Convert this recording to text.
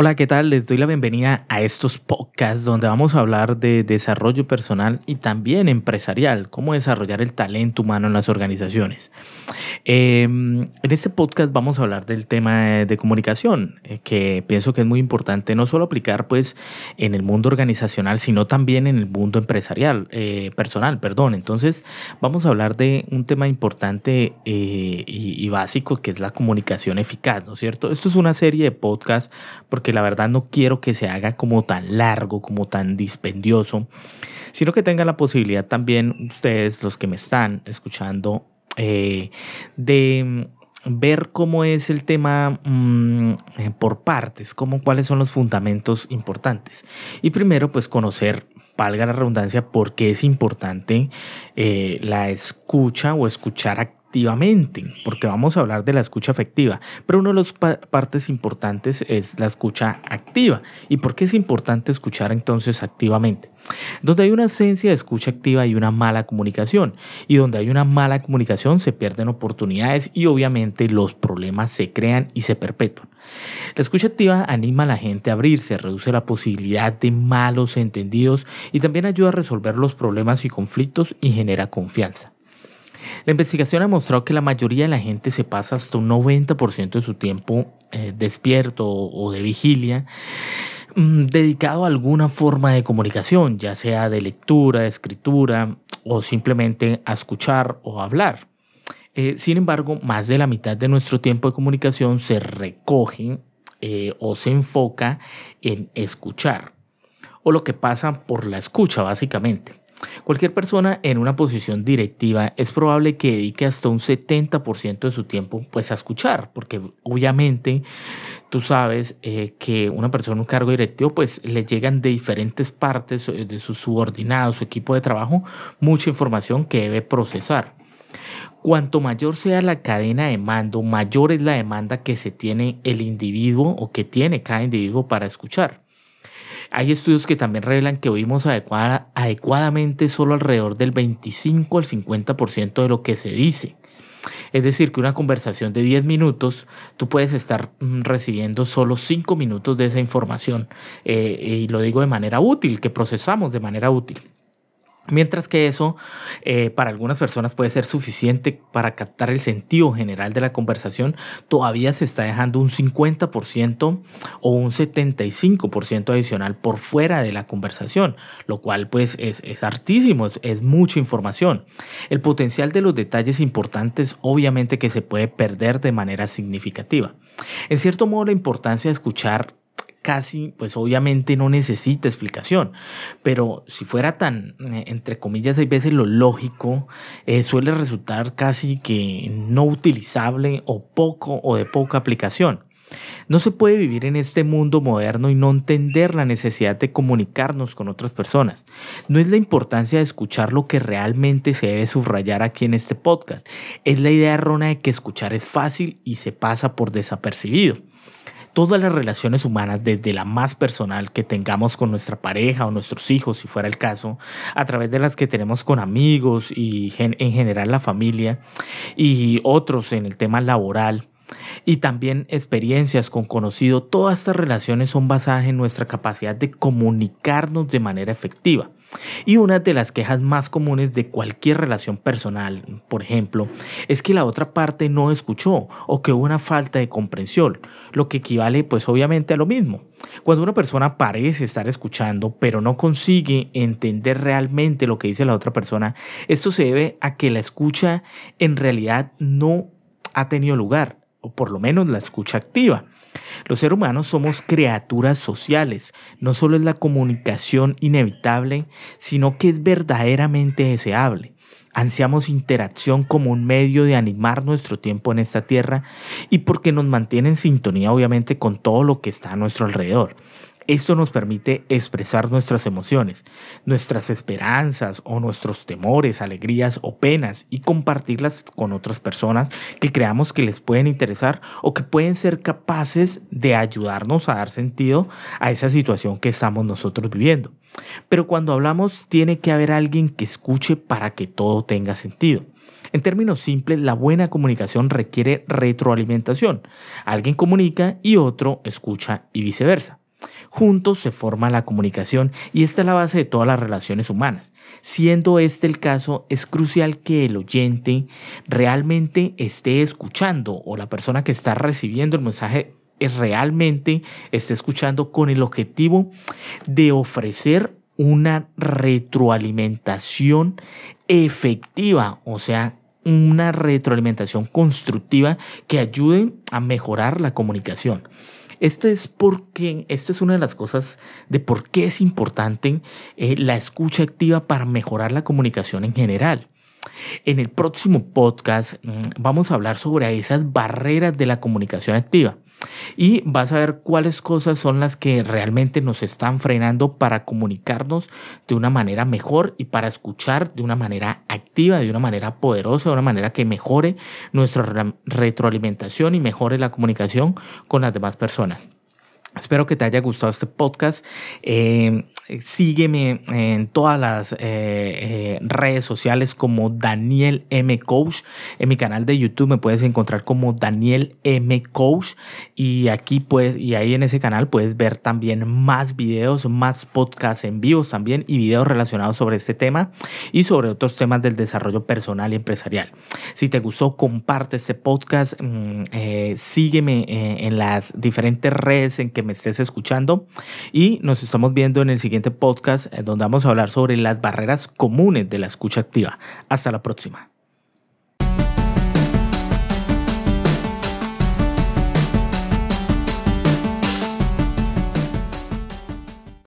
Hola, ¿qué tal? Les doy la bienvenida a estos podcasts donde vamos a hablar de desarrollo personal y también empresarial, cómo desarrollar el talento humano en las organizaciones. Em, en este podcast vamos a hablar del tema de comunicación, eh, que pienso que es muy importante no solo aplicar pues en el mundo organizacional, sino también en el mundo empresarial, eh, personal, perdón. Entonces vamos a hablar de un tema importante eh, y, y básico que es la comunicación eficaz, ¿no es cierto? Esto es una serie de podcasts porque la verdad no quiero que se haga como tan largo, como tan dispendioso, sino que tengan la posibilidad también ustedes, los que me están escuchando, eh, de ver cómo es el tema mm, eh, por partes, cómo, cuáles son los fundamentos importantes. Y primero, pues conocer valga la redundancia, por qué es importante eh, la escucha o escuchar activamente, porque vamos a hablar de la escucha afectiva, pero una de las partes importantes es la escucha activa. ¿Y por qué es importante escuchar entonces activamente? Donde hay una esencia de escucha activa y una mala comunicación, y donde hay una mala comunicación se pierden oportunidades y obviamente los problemas se crean y se perpetúan. La escucha activa anima a la gente a abrirse, reduce la posibilidad de malos entendidos y también ayuda a resolver los problemas y conflictos y genera confianza. La investigación ha mostrado que la mayoría de la gente se pasa hasta un 90% de su tiempo eh, despierto o de vigilia mm, dedicado a alguna forma de comunicación, ya sea de lectura, de escritura o simplemente a escuchar o hablar. Eh, sin embargo, más de la mitad de nuestro tiempo de comunicación se recoge eh, o se enfoca en escuchar o lo que pasa por la escucha básicamente. Cualquier persona en una posición directiva es probable que dedique hasta un 70% de su tiempo pues a escuchar, porque obviamente tú sabes eh, que una persona en un cargo directivo pues le llegan de diferentes partes eh, de sus subordinados, su equipo de trabajo, mucha información que debe procesar. Cuanto mayor sea la cadena de mando, mayor es la demanda que se tiene el individuo o que tiene cada individuo para escuchar. Hay estudios que también revelan que oímos adecuadamente solo alrededor del 25 al 50% de lo que se dice. Es decir, que una conversación de 10 minutos, tú puedes estar mm, recibiendo solo 5 minutos de esa información. Eh, y lo digo de manera útil, que procesamos de manera útil. Mientras que eso eh, para algunas personas puede ser suficiente para captar el sentido general de la conversación, todavía se está dejando un 50% o un 75% adicional por fuera de la conversación, lo cual pues es, es hartísimo, es, es mucha información. El potencial de los detalles importantes obviamente que se puede perder de manera significativa. En cierto modo la importancia de escuchar casi, pues obviamente no necesita explicación, pero si fuera tan, eh, entre comillas, hay veces lo lógico, eh, suele resultar casi que no utilizable o poco o de poca aplicación. No se puede vivir en este mundo moderno y no entender la necesidad de comunicarnos con otras personas. No es la importancia de escuchar lo que realmente se debe subrayar aquí en este podcast. Es la idea errónea de que escuchar es fácil y se pasa por desapercibido todas las relaciones humanas, desde la más personal que tengamos con nuestra pareja o nuestros hijos, si fuera el caso, a través de las que tenemos con amigos y en general la familia, y otros en el tema laboral, y también experiencias con conocido, todas estas relaciones son basadas en nuestra capacidad de comunicarnos de manera efectiva. Y una de las quejas más comunes de cualquier relación personal, por ejemplo, es que la otra parte no escuchó o que hubo una falta de comprensión, lo que equivale pues obviamente a lo mismo. Cuando una persona parece estar escuchando pero no consigue entender realmente lo que dice la otra persona, esto se debe a que la escucha en realidad no ha tenido lugar, o por lo menos la escucha activa. Los seres humanos somos criaturas sociales. No solo es la comunicación inevitable, sino que es verdaderamente deseable. Ansiamos interacción como un medio de animar nuestro tiempo en esta tierra y porque nos mantiene en sintonía obviamente con todo lo que está a nuestro alrededor. Esto nos permite expresar nuestras emociones, nuestras esperanzas o nuestros temores, alegrías o penas y compartirlas con otras personas que creamos que les pueden interesar o que pueden ser capaces de ayudarnos a dar sentido a esa situación que estamos nosotros viviendo. Pero cuando hablamos tiene que haber alguien que escuche para que todo tenga sentido. En términos simples, la buena comunicación requiere retroalimentación. Alguien comunica y otro escucha y viceversa. Juntos se forma la comunicación y esta es la base de todas las relaciones humanas. Siendo este el caso, es crucial que el oyente realmente esté escuchando o la persona que está recibiendo el mensaje realmente esté escuchando con el objetivo de ofrecer una retroalimentación efectiva, o sea, una retroalimentación constructiva que ayude a mejorar la comunicación. Esto es porque, esto es una de las cosas de por qué es importante eh, la escucha activa para mejorar la comunicación en general. En el próximo podcast mm, vamos a hablar sobre esas barreras de la comunicación activa y vas a ver cuáles cosas son las que realmente nos están frenando para comunicarnos de una manera mejor y para escuchar de una manera activa, de una manera poderosa, de una manera que mejore nuestra retroalimentación y mejore la comunicación con las demás personas. Espero que te haya gustado este podcast. Eh, sígueme en todas las eh, eh, redes sociales como Daniel M. Coach. En mi canal de YouTube me puedes encontrar como Daniel M. Coach. Y aquí puedes, y ahí en ese canal puedes ver también más videos, más podcasts en vivos también y videos relacionados sobre este tema y sobre otros temas del desarrollo personal y empresarial. Si te gustó, comparte este podcast. Mm, sígueme en las diferentes redes en que me estés escuchando y nos estamos viendo en el siguiente podcast eh, donde vamos a hablar sobre las barreras comunes de la escucha activa. Hasta la próxima.